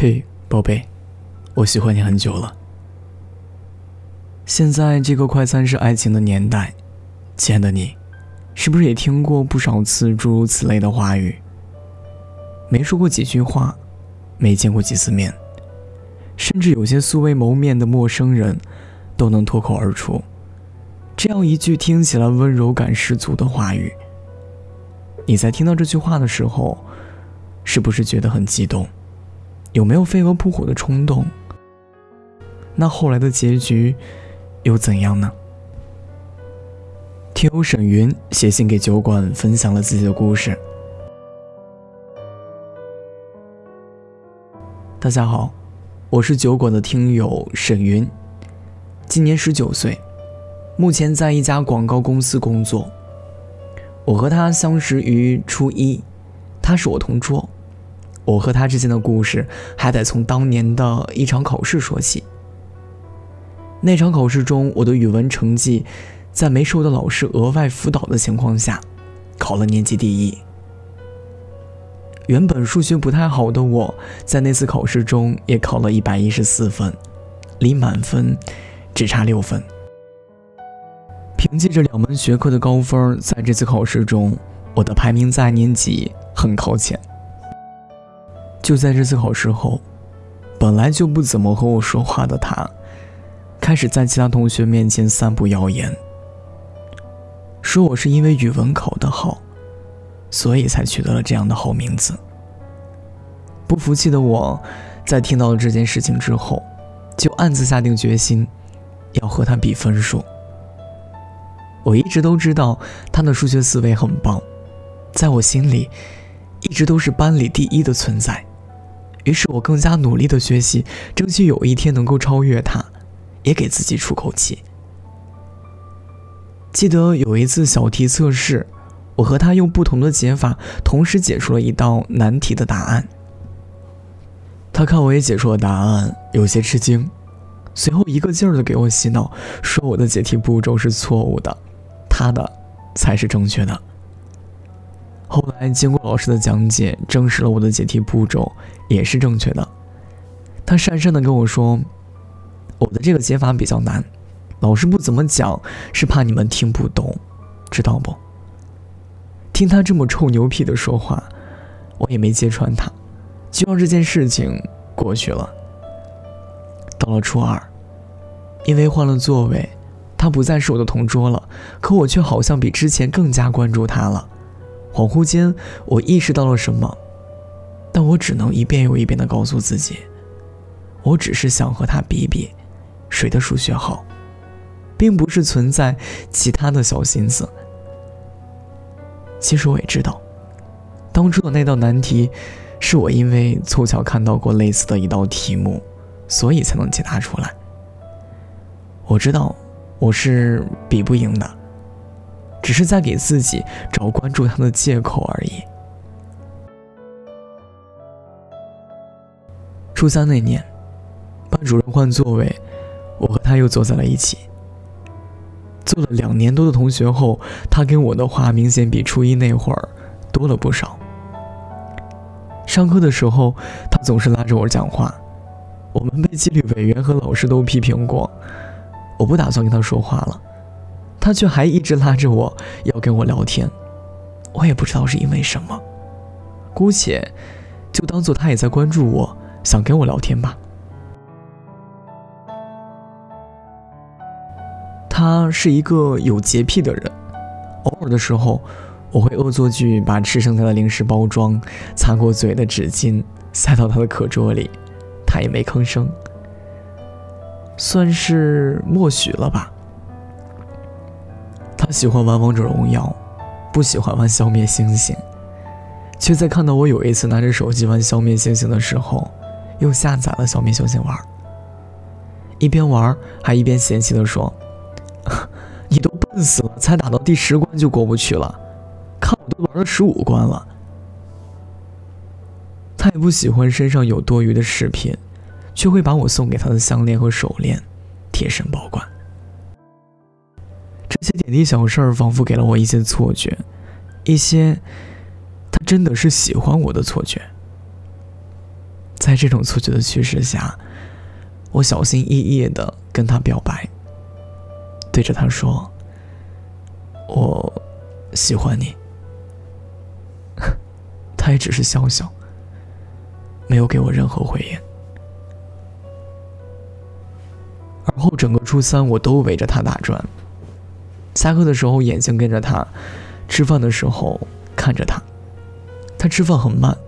嘿，宝贝，我喜欢你很久了。现在这个快餐式爱情的年代，亲爱的你，是不是也听过不少次诸如此类的话语？没说过几句话，没见过几次面，甚至有些素未谋面的陌生人，都能脱口而出这样一句听起来温柔感十足的话语。你在听到这句话的时候，是不是觉得很激动？有没有飞蛾扑火的冲动？那后来的结局又怎样呢？听友沈云写信给酒馆，分享了自己的故事。大家好，我是酒馆的听友沈云，今年十九岁，目前在一家广告公司工作。我和他相识于初一，他是我同桌。我和他之间的故事，还得从当年的一场考试说起。那场考试中，我的语文成绩，在没受到老师额外辅导的情况下，考了年级第一。原本数学不太好的我，在那次考试中也考了一百一十四分，离满分只差六分。凭借着两门学科的高分，在这次考试中，我的排名在年级很靠前。就在这次考试后，本来就不怎么和我说话的他，开始在其他同学面前散布谣言，说我是因为语文考得好，所以才取得了这样的好名字。不服气的我，在听到了这件事情之后，就暗自下定决心，要和他比分数。我一直都知道他的数学思维很棒，在我心里，一直都是班里第一的存在。于是我更加努力的学习，争取有一天能够超越他，也给自己出口气。记得有一次小题测试，我和他用不同的解法同时解出了一道难题的答案。他看我也解出了答案，有些吃惊，随后一个劲儿的给我洗脑，说我的解题步骤是错误的，他的才是正确的。后来经过老师的讲解，证实了我的解题步骤也是正确的。他讪讪的跟我说：“我的这个解法比较难，老师不怎么讲，是怕你们听不懂，知道不？”听他这么臭牛屁的说话，我也没揭穿他，就让这件事情过去了。到了初二，因为换了座位，他不再是我的同桌了，可我却好像比之前更加关注他了。恍惚间，我意识到了什么，但我只能一遍又一遍地告诉自己，我只是想和他比比，谁的数学好，并不是存在其他的小心思。其实我也知道，当初的那道难题，是我因为凑巧看到过类似的一道题目，所以才能解答出来。我知道，我是比不赢的。只是在给自己找关注他的借口而已。初三那年，班主任换座位，我和他又坐在了一起。坐了两年多的同学后，他跟我的话明显比初一那会儿多了不少。上课的时候，他总是拉着我讲话，我们被纪律委员和老师都批评过。我不打算跟他说话了。他却还一直拉着我要跟我聊天，我也不知道是因为什么，姑且就当做他也在关注我，想跟我聊天吧。他是一个有洁癖的人，偶尔的时候，我会恶作剧把吃剩下的零食包装、擦过嘴的纸巾塞到他的课桌里，他也没吭声，算是默许了吧。他喜欢玩王者荣耀，不喜欢玩消灭星星，却在看到我有一次拿着手机玩消灭星星的时候，又下载了消灭星星玩。一边玩还一边嫌弃的说：“ 你都笨死了，才打到第十关就过不去了，看我都玩了十五关了。”他也不喜欢身上有多余的饰品，却会把我送给他的项链和手链贴身保管。这些点滴小事儿，仿佛给了我一些错觉，一些他真的是喜欢我的错觉。在这种错觉的驱使下，我小心翼翼的跟他表白，对着他说：“我喜欢你。”他也只是笑笑，没有给我任何回应。而后整个初三，我都围着他打转。下课的时候眼睛跟着他，吃饭的时候看着他。他吃饭很慢。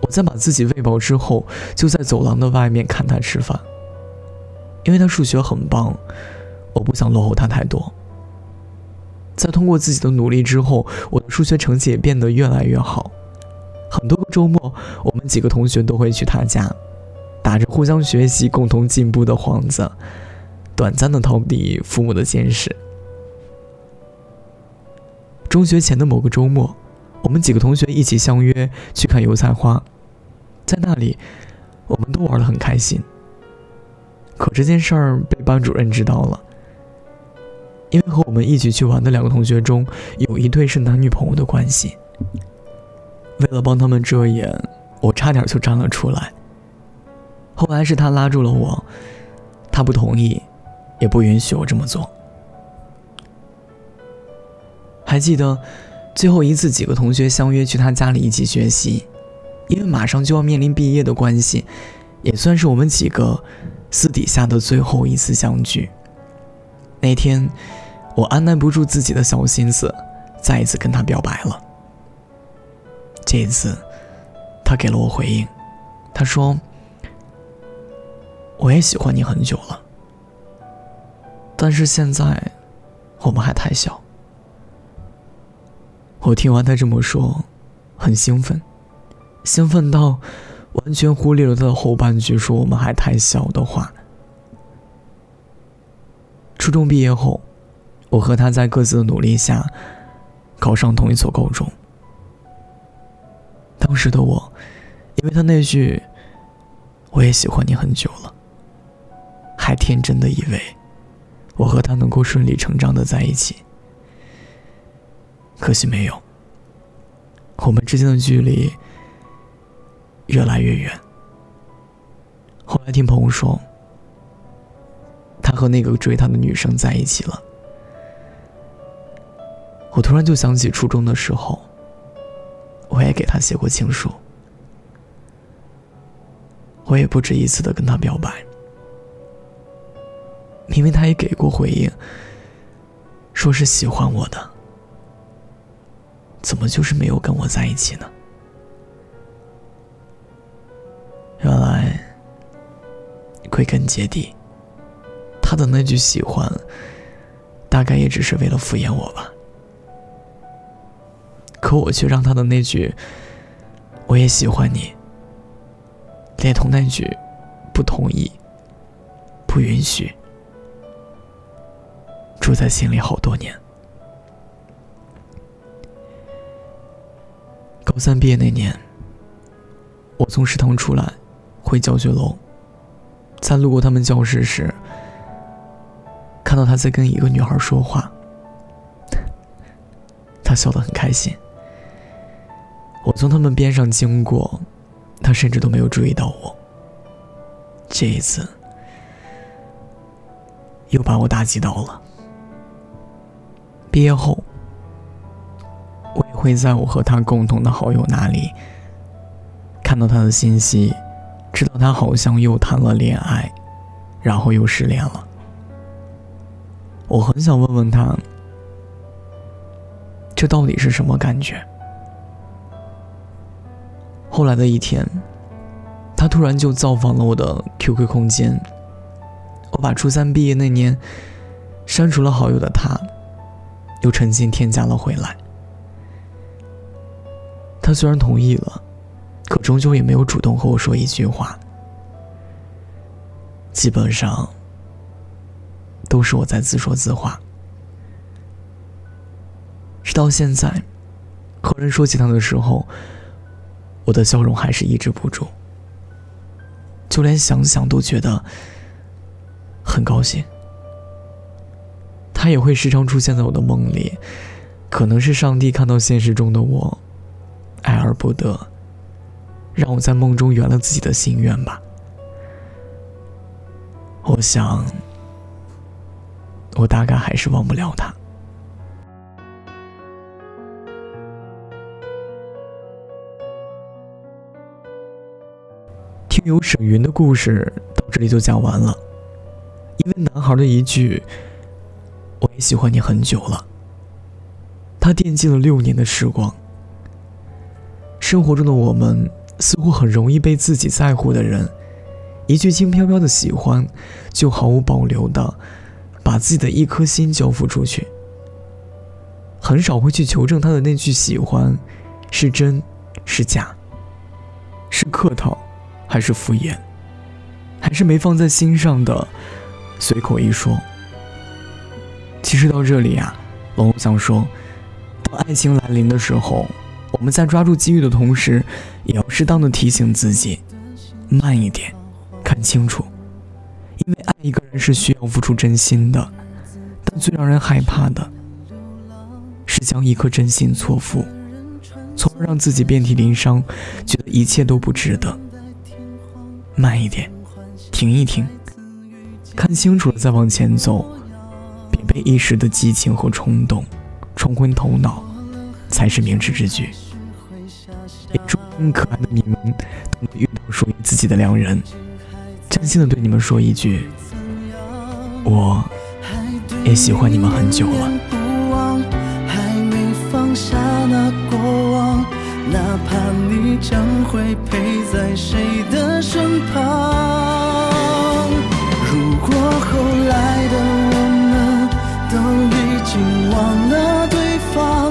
我在把自己喂饱之后，就在走廊的外面看他吃饭。因为他数学很棒，我不想落后他太多。在通过自己的努力之后，我的数学成绩也变得越来越好。很多个周末，我们几个同学都会去他家，打着互相学习、共同进步的幌子，短暂的逃避父母的监视。中学前的某个周末，我们几个同学一起相约去看油菜花，在那里，我们都玩得很开心。可这件事儿被班主任知道了。因为和我们一起去玩的两个同学中，有一对是男女朋友的关系。为了帮他们遮掩，我差点就站了出来。后来是他拉住了我，他不同意，也不允许我这么做。还记得最后一次，几个同学相约去他家里一起学习，因为马上就要面临毕业的关系，也算是我们几个私底下的最后一次相聚。那天。我按耐不住自己的小心思，再一次跟他表白了。这一次，他给了我回应，他说：“我也喜欢你很久了，但是现在我们还太小。”我听完他这么说，很兴奋，兴奋到完全忽略了他的后半句说我们还太小的话。初中毕业后。我和他在各自的努力下，考上同一所高中。当时的我，因为他那句“我也喜欢你很久了”，还天真的以为我和他能够顺理成章的在一起。可惜没有，我们之间的距离越来越远。后来听朋友说，他和那个追他的女生在一起了。我突然就想起初中的时候，我也给他写过情书，我也不止一次的跟他表白。明明他也给过回应，说是喜欢我的，怎么就是没有跟我在一起呢？原来，归根结底，他的那句喜欢，大概也只是为了敷衍我吧。可我却让他的那句“我也喜欢你”，连同那句“不同意”“不允许”，住在心里好多年。高三毕业那年，我从食堂出来，回教学楼，在路过他们教室时，看到他在跟一个女孩说话，他笑得很开心。我从他们边上经过，他甚至都没有注意到我。这一次，又把我打击到了。毕业后，我也会在我和他共同的好友那里看到他的信息，知道他好像又谈了恋爱，然后又失恋了。我很想问问他，这到底是什么感觉？后来的一天，他突然就造访了我的 QQ 空间。我把初三毕业那年删除了好友的他，又重新添加了回来。他虽然同意了，可终究也没有主动和我说一句话。基本上都是我在自说自话。直到现在，和人说起他的时候。我的笑容还是抑制不住，就连想想都觉得很高兴。他也会时常出现在我的梦里，可能是上帝看到现实中的我爱而不得，让我在梦中圆了自己的心愿吧。我想，我大概还是忘不了他。听友沈云的故事到这里就讲完了。一位男孩的一句“我也喜欢你很久了”，他惦记了六年的时光。生活中的我们似乎很容易被自己在乎的人一句轻飘飘的喜欢，就毫无保留的把自己的一颗心交付出去，很少会去求证他的那句喜欢是真是假，是客套还是敷衍，还是没放在心上的。随口一说，其实到这里啊，龙龙想说，当爱情来临的时候，我们在抓住机遇的同时，也要适当的提醒自己，慢一点，看清楚，因为爱一个人是需要付出真心的，但最让人害怕的，是将一颗真心错付，从而让自己遍体鳞伤，觉得一切都不值得。慢一点，停一停。看清楚了再往前走，被一时的激情和冲动冲昏头脑，才是明智之举。也祝可爱的你们都能遇到属于自己的良人。真心的对你们说一句，我也喜欢你们很久了。将会陪在谁的身旁。忘了对方，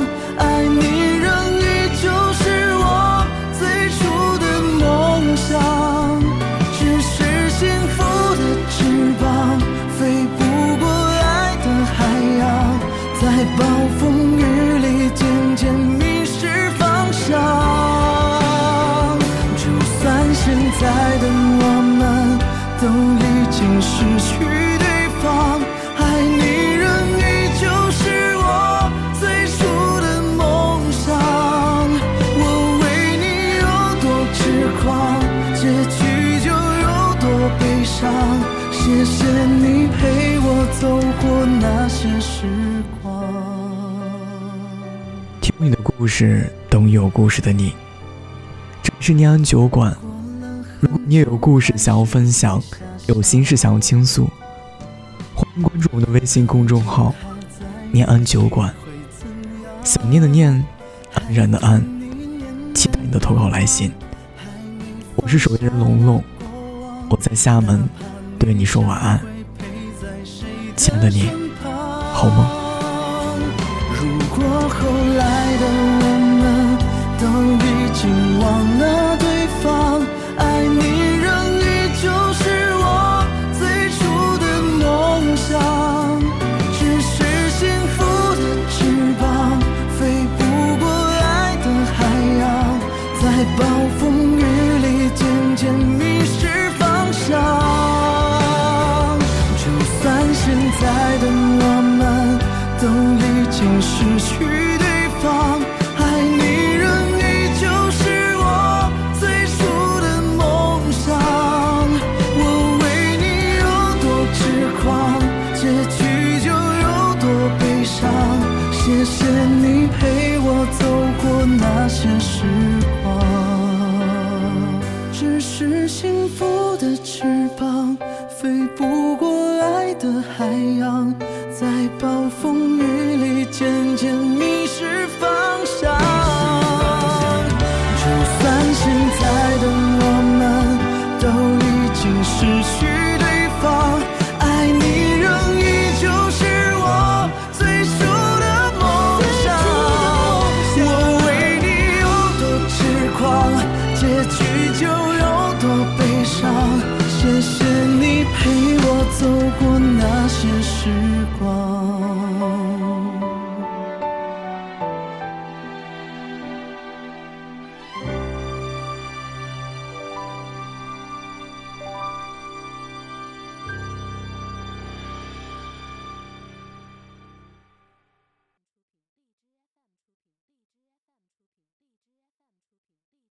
听你的故事，懂有故事的你。这里是念安酒馆，如果你也有故事想要分享。有心事想要倾诉，欢迎关注我的微信公众号“念安酒馆”。想念的念，安然的安，期待你的投稿来信。我是守夜人龙龙，我在厦门对你说晚安，亲爱的你，好梦。如果后来的我们都已经忘了对方，爱你。失去对方，爱你仍依旧是我最初的梦想。我为你有多痴狂，结局就有多悲伤。谢谢你陪我走过那些时光。只是幸福的翅膀，飞不过爱的海洋，在暴风雨里渐渐迷失方向。就算现在的我们都已经失去对方，爱你仍依旧是我最初的梦想。我为你有多痴狂，结局就有多悲伤。谢谢你陪我时光。